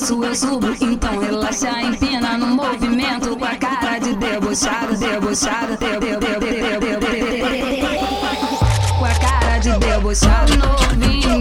desço, eu subo. Então relaxa, empina no movimento com a cara de debochada, debochada, com a cara de debochado novinho.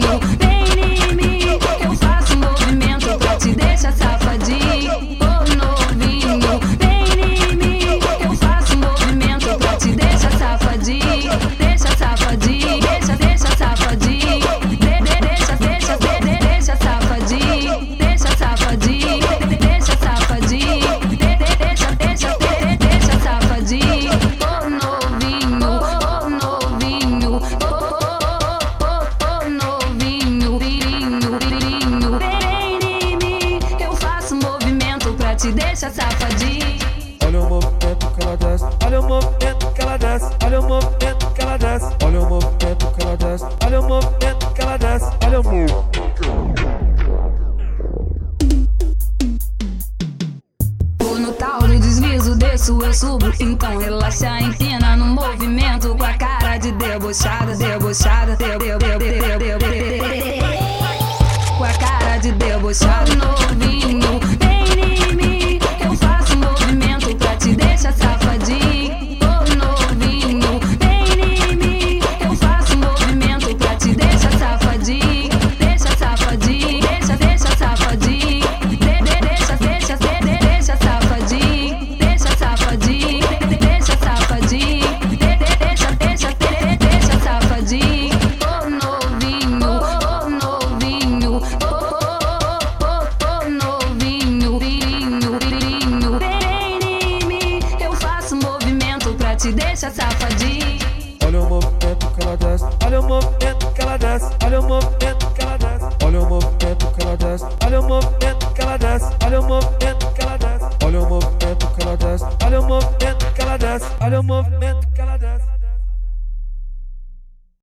Te deixar safadinho. Olha o movimento que ela desce, olha o movimento que ela desce, olha o movimento que ela desce, olha o movimento que ela desce, olha o movimento que ela desce, olha o movimento. No tal do deslizo, desço, eu subo. Então relaxa, empina no movimento com a cara de debochada, debochada, de- de- de- de- de- de- com a cara de debochado novinho. Te deixar safadinho. Olha o movimento que ela desce, olha o movimento que ela desce, olha o movimento que ela desce, olha o movimento que ela desce, olha o movimento que ela desce, olha o movimento que ela desce, olha o movimento que ela desce, olha o movimento que ela desce, olha o movimento.